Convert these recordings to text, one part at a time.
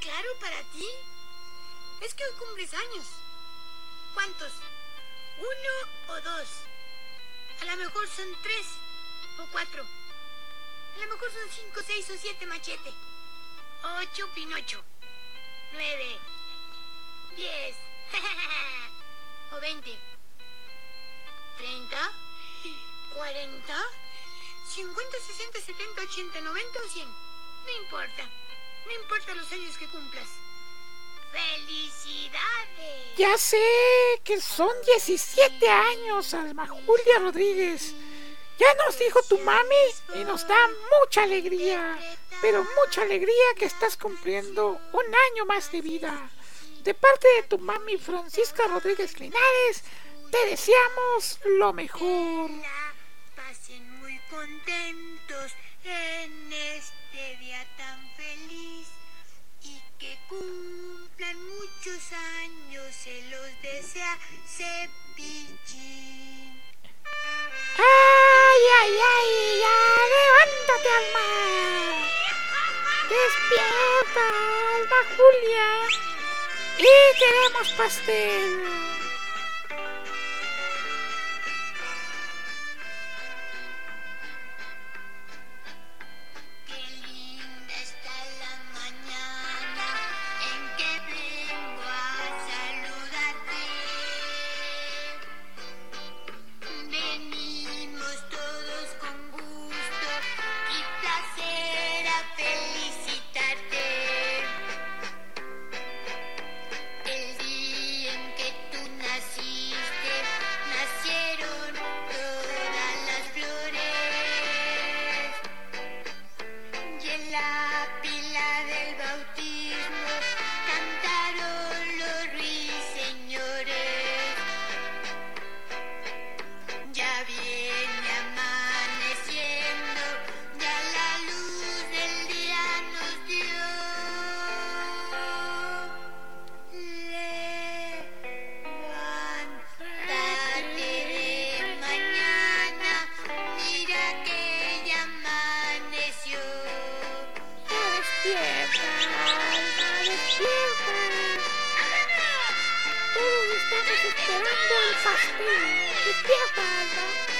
claro para ti. Es que hoy cumples años. ¿Cuántos? ¿Uno o dos? A lo mejor son tres o cuatro. A lo mejor son cinco, seis o siete machete. Ocho pinocho. Nueve. Diez. o veinte. Treinta. Cuarenta. Cincuenta, sesenta, setenta, ochenta, noventa o cien. No importa. No importa los años que cumplas. ¡Felicidades! Ya sé que son 17 años, Alma Julia Rodríguez. Ya nos dijo tu mami y nos da mucha alegría, pero mucha alegría que estás cumpliendo un año más de vida. De parte de tu mami Francisca Rodríguez Linares, te deseamos lo mejor. Pasen muy contentos en este ¡Ay, ay, ay! ¡Ya levántate, Alma! ¡Despierta, Alma Julia! ¡Y queremos pastel! Estamos esperando el pastel. ¡Despierta, Alma!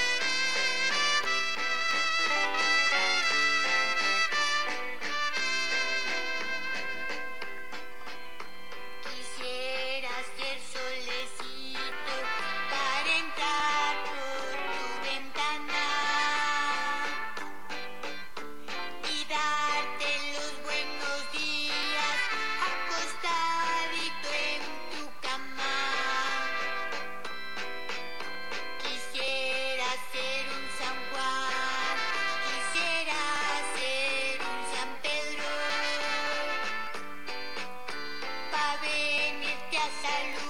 Venirte a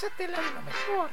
Pásatela de lo mejor.